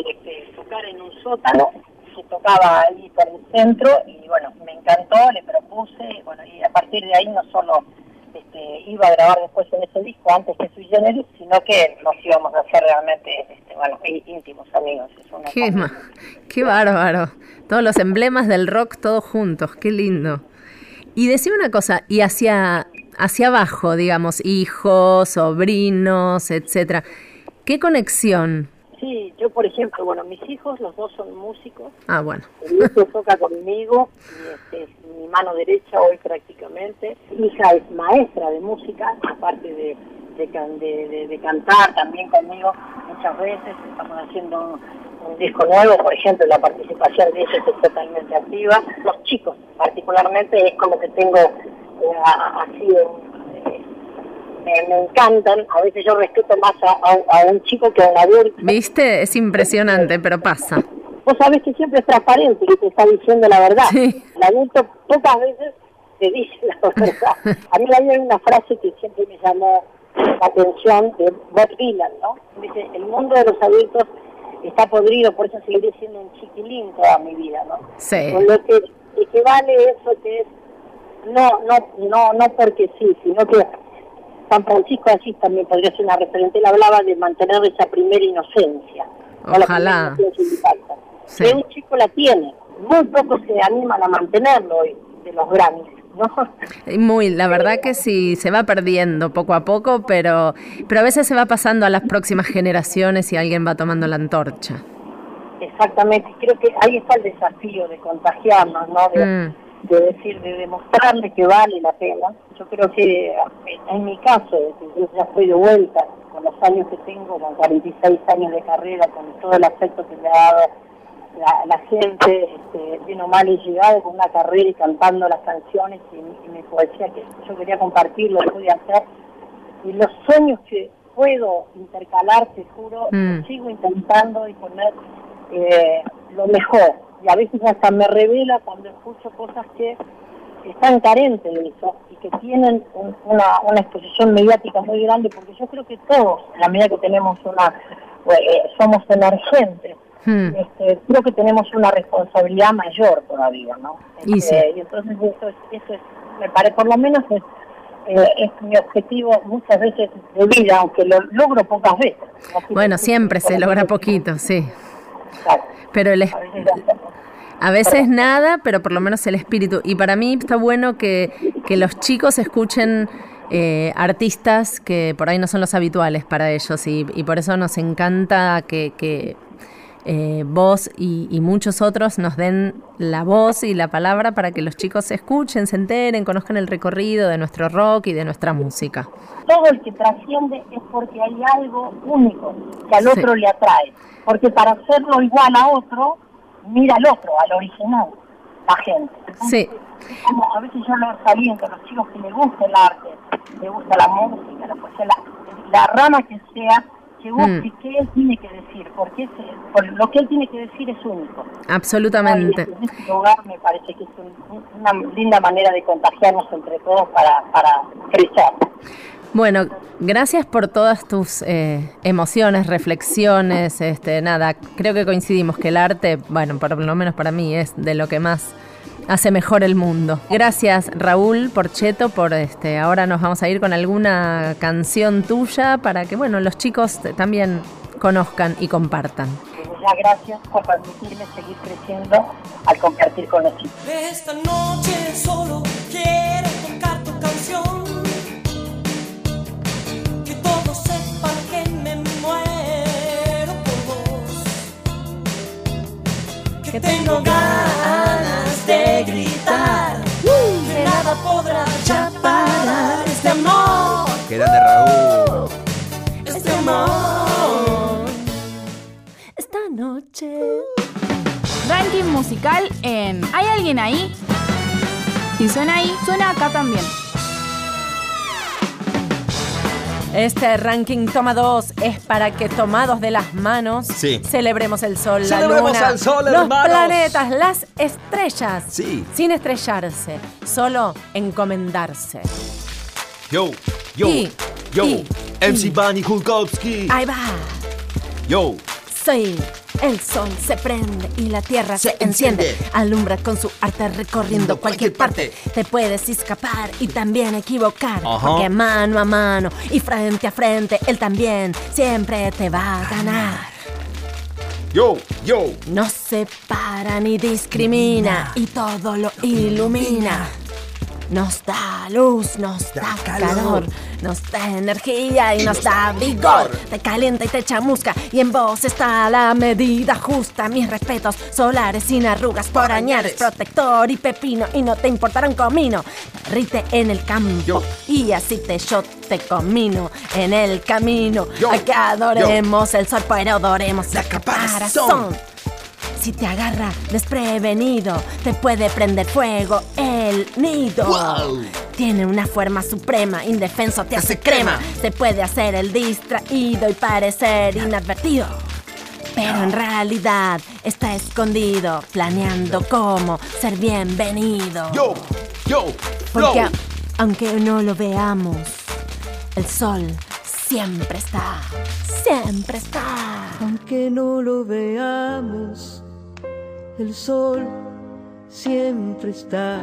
este, tocar en un sótano, se tocaba ahí por el centro y bueno, me encantó, le propuse, bueno, y a partir de ahí no solo este, iba a grabar después en ese disco antes que Sui Generis, sino que nos íbamos a hacer realmente, este, bueno, íntimos amigos. Es una Qué, cosa- ma- qué bárbaro. Todos los emblemas del rock todos juntos, qué lindo. Y decime una cosa, y hacia, hacia abajo, digamos, hijos, sobrinos, etcétera. ¿Qué conexión? Sí, yo por ejemplo, bueno, mis hijos, los dos son músicos, Ah, bueno. el hijo toca conmigo y este, mi mano derecha hoy prácticamente. Mi hija es maestra de música, aparte de, de, de- cantar también conmigo muchas veces. Estamos haciendo un, un disco nuevo, por ejemplo, la participación de ella es totalmente activa. Los chicos, particularmente, es como que tengo eh, así un, me, me encantan. A veces yo respeto más a, a- a un chico que a un adulto. ¿Viste? Es impresionante, pero pasa. Vos sabés que siempre es transparente y te está diciendo la verdad. El adulto pocas veces te dice la verdad. A mí hay una frase que siempre me llamó la atención de Bob Dylan, ¿no? Dice, el mundo de los adultos está podrido, por eso seguiré siendo un chiquilín toda mi vida, ¿no? Sí. Con lo que equivale eso que es, no, no, no, no porque sí, sino que San Francisco de Asís también podría ser una referente. Él hablaba de mantener esa primera inocencia. ¿no? La primera Ojalá. Sí. Que un chico la tiene. Muy pocos se animan a mantenerlo hoy, de los Grammys, ¿no? Muy, la verdad que sí, se va perdiendo poco a poco, pero, pero a veces se va pasando a las próximas generaciones y alguien va tomando la antorcha. Exactamente. Creo que ahí está el desafío de contagiarnos, ¿no? De, Mm. De decir, de demostrarle que vale la pena. Yo creo que en mi caso, yo ya estoy de vuelta con los años que tengo, con 46 años de carrera, con todo el afecto que me ha dado la, la gente, este, bien o mal he llegado con una carrera y cantando las canciones y, y mi poesía que yo quería compartir, lo pude hacer. Y los sueños que puedo intercalar, te juro, Mm. sigo intentando y poner eh, lo mejor. Y a veces hasta me revela cuando escucho cosas que están carentes de eso y que tienen un- una, una exposición mediática muy grande, porque yo creo que todos, en la medida que tenemos una, eh, somos emergentes, Hmm. este, creo que tenemos una responsabilidad mayor todavía, ¿no? Y Este, sí. y entonces eso es, eso es, me parece, por lo menos es, eh, es mi objetivo muchas veces de vida, aunque lo logro pocas veces. Bueno, siempre se logra poquito, sí. Claro. Pero el, es- A veces nada, pero por lo menos el espíritu. Y para mí está bueno que, que los chicos escuchen eh, artistas que por ahí no son los habituales para ellos. Y, y por eso nos encanta que, que, eh, vos y, y muchos otros nos den la voz y la palabra para que los chicos se escuchen, se enteren, conozcan el recorrido de nuestro rock y de nuestra música. todo el que trasciende es porque hay algo único que al Sí. otro le atrae. Porque para hacerlo igual a otro, mira al otro, al original, la gente. Sí. Como a veces yo lo saliento a los chicos que les gusta el arte, les gusta la música, la poesía, la, la rama que sea, que busque Mm. qué él tiene que decir, porque ese- lo que él tiene que decir es único. Absolutamente. Y en ese lugar me parece que es un- una linda manera de contagiarnos entre todos para, para crecer. Bueno, gracias por todas tus eh, emociones, reflexiones, este, nada, creo que coincidimos que el arte, bueno, por lo menos para mí es de lo que más hace mejor el mundo. Gracias Raúl Porcheto por este, ahora nos vamos a ir con alguna canción tuya para que bueno, los chicos también conozcan y compartan. Muchas gracias por permitirme seguir creciendo al compartir con los chicos. Esta noche solo quiero tocar tu canción. Que todos sepan que me muero por vos. Que tengo ganas de gritar. Que nada podrá ya parar este amor. Qué grande Raúl. Este amor. Esta noche. Ranking musical en ¿Hay alguien ahí? Si suena ahí, suena acá también. Este ranking toma dos es para que tomados de las manos Sí. celebremos el sol, la Celebremos luna, al sol, los hermanos. planetas, las estrellas. Sí. Sin estrellarse, solo encomendarse. Yo, yo, Y- yo, y- MC y- Bunny Kulkowski. Ahí va. Yo, Sí, el sol se prende y la tierra se, enciende. enciende. Alumbra con su arte recorriendo cualquier parte. Te puedes escapar y también equivocar. Porque mano a mano y frente a frente, él también siempre te va a ganar. yo, yo. No separa ni discrimina y todo lo ilumina. Nos da luz, nos da calor, nos da energía y nos da vigor. Te calienta y te chamusca y en vos está la medida justa. Mis respetos, solares sin arrugas, por añares, protector y pepino y no te importará un comino. Rite en el campo y así te yo te comino en el camino. A que adoremos el sol, pero adoremos el caparazón. Si te agarra desprevenido, te puede prender fuego el nido. Wow. Tiene una forma suprema, indefenso te hace crema. Se puede hacer el distraído y parecer inadvertido. Pero en realidad está escondido, planeando cómo ser bienvenido. Yo, yo, Porque aunque no lo veamos, el sol siempre está, siempre está. Aunque no lo veamos, el sol siempre está.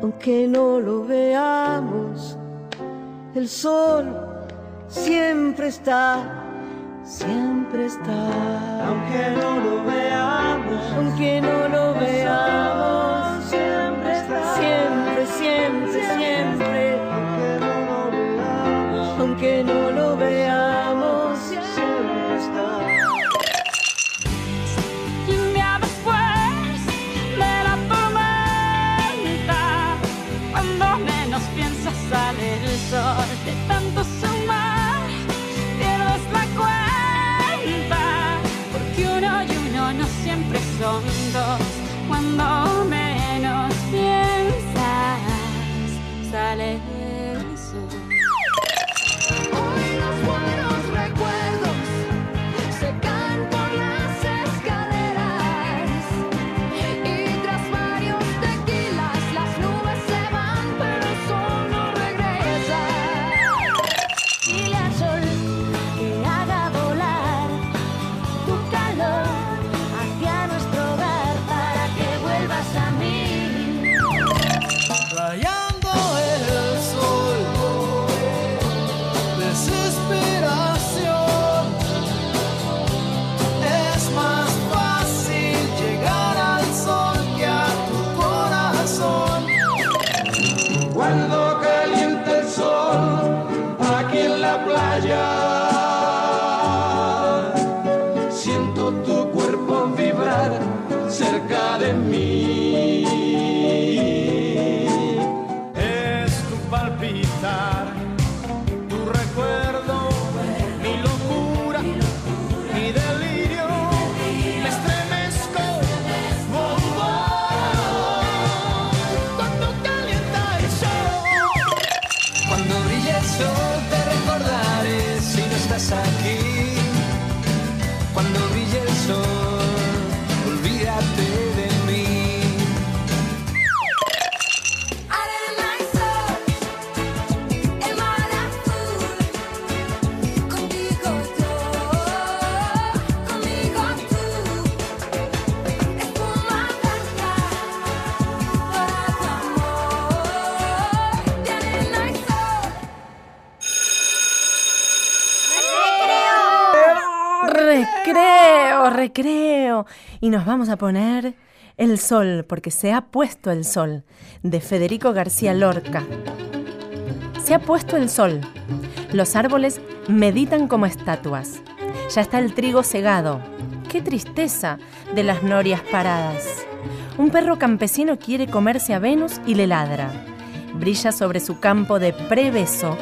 Aunque no lo veamos, el sol siempre está, siempre está. Aunque no lo veamos, aunque no lo veamos, cuando menos piensas. Sale Y nos vamos a poner El Sol, porque se ha puesto el sol, de Federico García Lorca. Se ha puesto el sol. Los árboles meditan como estatuas. Ya está el trigo segado. Qué tristeza de las norias paradas. Un perro campesino quiere comerse a Venus y le ladra. Brilla sobre su campo de prebeso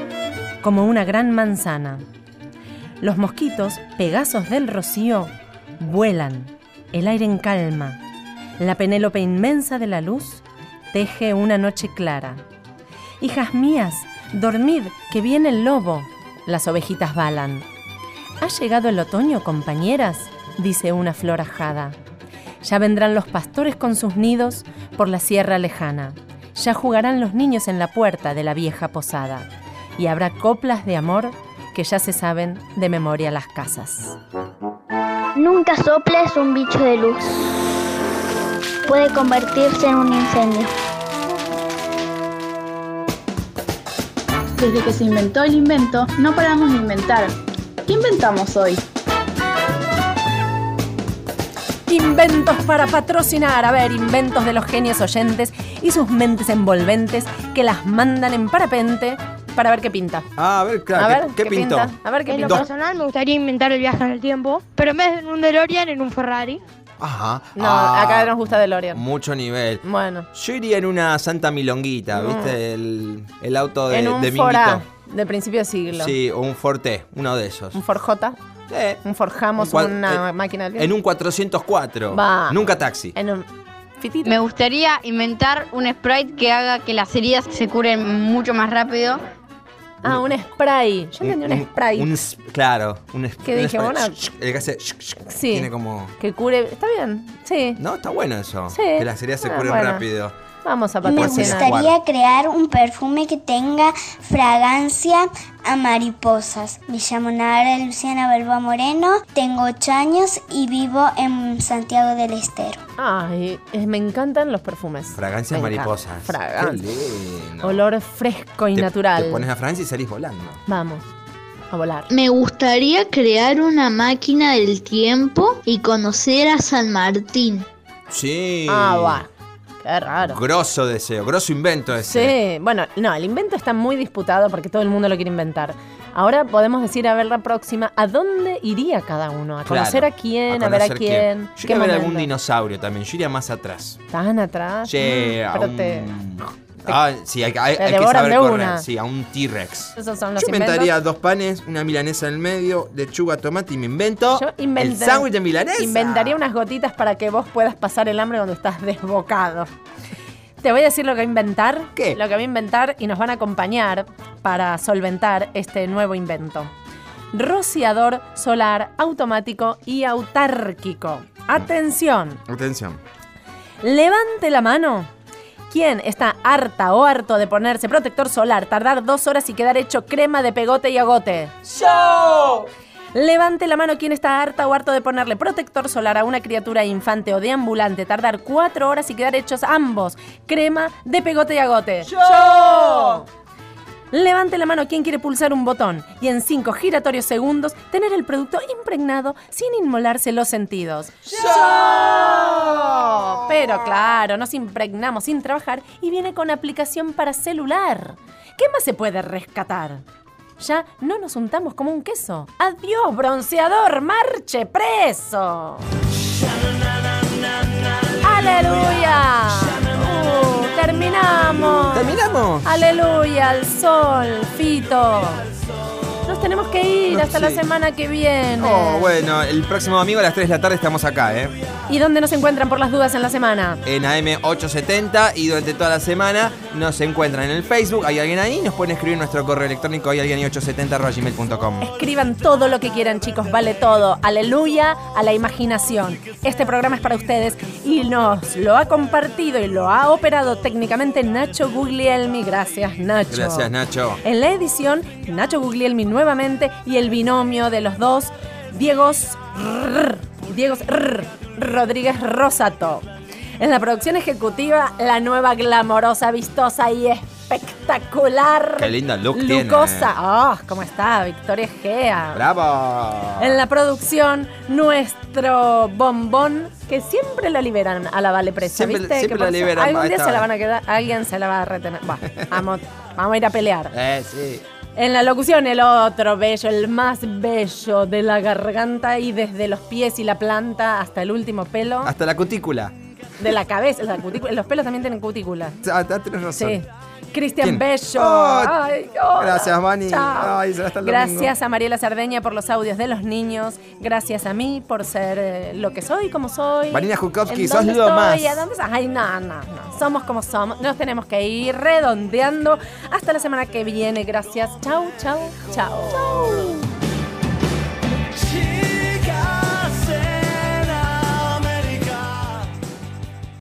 como una gran manzana. Los mosquitos, pegazos del rocío, vuelan. El aire en calma. La Penélope inmensa de la luz teje una noche clara. Hijas mías, dormid, que viene el lobo. Las ovejitas balan. ¿Ha llegado el otoño, compañeras? dice una flor ajada. Ya vendrán los pastores con sus nidos por la sierra lejana. Ya jugarán los niños en la puerta de la vieja posada. Y habrá coplas de amor que ya se saben de memoria las casas. Nunca soples un bicho de luz. Puede convertirse en un incendio. Desde que se inventó el invento, no paramos de inventar. ¿Qué inventamos hoy? Inventos para patrocinar. A ver, inventos de los genios oyentes y sus mentes envolventes que las mandan en parapente para ver qué pinta. Ah, a ver, claro. A ¿qué- ver, ¿qué, ¿qué pintó? pinta? A ver qué En lo personal me gustaría inventar el viaje en el tiempo, pero en vez de en un DeLorean, en un Ferrari. Ajá. No, Ah, acá nos gusta DeLorean. Mucho nivel. Bueno. Yo iría en una Santa Milonguita, Mm. ¿viste? El, el auto de, en un de de principio de siglo. Sí, o un Forte, uno de esos. Un Ford J. Un Forjamos Un una eh, máquina del. En un 404. Va. Nunca taxi. En un fitito. Me gustaría inventar un sprite que haga que las heridas se curen mucho más rápido. Ah, un spray. Yo entendí un, spray. Un s- claro, un s- ¿Qué un dije? spray. Una- El que hace. Sí. Tiene como. Que cure. Está bien. Sí. No, está bueno eso. Sí. Que las heridas se Ah, curen bueno. rápido. Vamos a Me gustaría crear un perfume que tenga fragancia a mariposas. Me llamo Nara Luciana Balboa Moreno, tengo 8 años y vivo en Santiago del Estero. Ay, eh, me encantan los perfumes. Fragancias encanta. mariposas. Fragancia. Olor fresco y Te- natural. Te pones a Francia y salís volando. Vamos. A volar. Me gustaría crear una máquina del tiempo y conocer a San Martín. Sí. Ah, va. Qué raro. Grosso deseo, grosso invento ese. Sí, bueno, no, el invento está muy disputado porque todo el mundo lo quiere inventar. Ahora podemos decir, a ver la próxima, ¿a dónde iría cada uno? ¿A conocer Claro, a quién? ¿A, ver a conocer quién? Yo ¿Qué iría a ver algún dinosaurio también. Yo iría más atrás. ¿Tan atrás? Mm, a un- te- Ah, sí, hay, hay- te hay que saber correr. una. Sí, a un T-Rex. Esos son los Yo inventaría dos panes, una milanesa en el medio, lechuga, tomate y me invento Yo el sándwich de milanesa. Inventaría unas gotitas para que vos puedas pasar el hambre cuando estás desbocado. Te voy a decir lo que voy a inventar. ¿Qué? Lo que voy a inventar y nos van a acompañar para solventar este nuevo invento. Rociador solar automático y autárquico. Atención. Atención. Levante la mano. ¿Quién está harta o harto de ponerse protector solar, tardar dos horas y quedar hecho crema de pegote y agote? ¡Yo! Levante la mano quien está harta o harto de ponerle protector solar a una criatura infante o deambulante, tardar cuatro horas y quedar hechos ambos crema de pegote y agote. ¡Yo! Levante la mano quien quiere pulsar un botón y en cinco giratorios segundos tener el producto impregnado sin inmolarse los sentidos. ¡Yo! Pero claro, nos impregnamos sin trabajar y viene con aplicación para celular. ¿Qué más se puede rescatar? Ya no nos untamos como un queso. ¡Adiós, bronceador! ¡Marche preso! ¡Aleluya! Uh, ¡Terminamos! ¿Terminamos? ¡Aleluya! ¡Al sol, Fito! Tenemos que ir hasta la semana que viene. Oh, bueno, el próximo domingo a las 3 de la tarde estamos acá, ¿eh? ¿Y dónde nos encuentran por las dudas en la semana? En AM870 y durante toda la semana nos encuentran en el Facebook. ¿Hay alguien ahí? Nos pueden escribir nuestro correo electrónico hay alguien 870 Escriban todo lo que quieran, chicos, vale todo. Aleluya a la imaginación. Este programa es para ustedes y nos lo ha compartido y lo ha operado técnicamente Nacho Guglielmi. Gracias, Nacho. Gracias, Nacho. En la edición, Nacho Guglielmi nuevamente y el binomio de los dos, Diegos Rrr, Diegos Rrr, Rodríguez Rosato. En la producción ejecutiva, la nueva glamorosa, vistosa y espectacular. Qué linda look. Lucosa. Ah, ¿cómo está? Victoria Gea. ¡Bravo! En la producción, nuestro bombón, que siempre lo liberan a la Vale Presa, Siempre- ¿viste? siempre eso liberan, Algún día se la van a quedar, alguien se la va a retener. Vamos, vamos a ir a pelear. Eh, sí. En la locución, el otro bello, el más bello de la garganta y desde los pies y la planta hasta el último pelo Hasta la cutícula. de la cabeza. la cutícula- los pelos también tienen cutícula. Ah, ah, tienes razón. Sí. Cristian. Bello. Oh, Ay, hola. gracias, Vani. Chao. Ay, será hasta el domingo. Gracias a Mariela Sardeña por los audios de los niños. Gracias a mí por ser eh, lo que soy, como soy. Vanina Jukovsky, ¿En sos lo más. Ay, no, no, no. Somos como somos. Nos tenemos que ir redondeando. Hasta la semana que viene. Gracias. Chau, chau, chau. Cheers.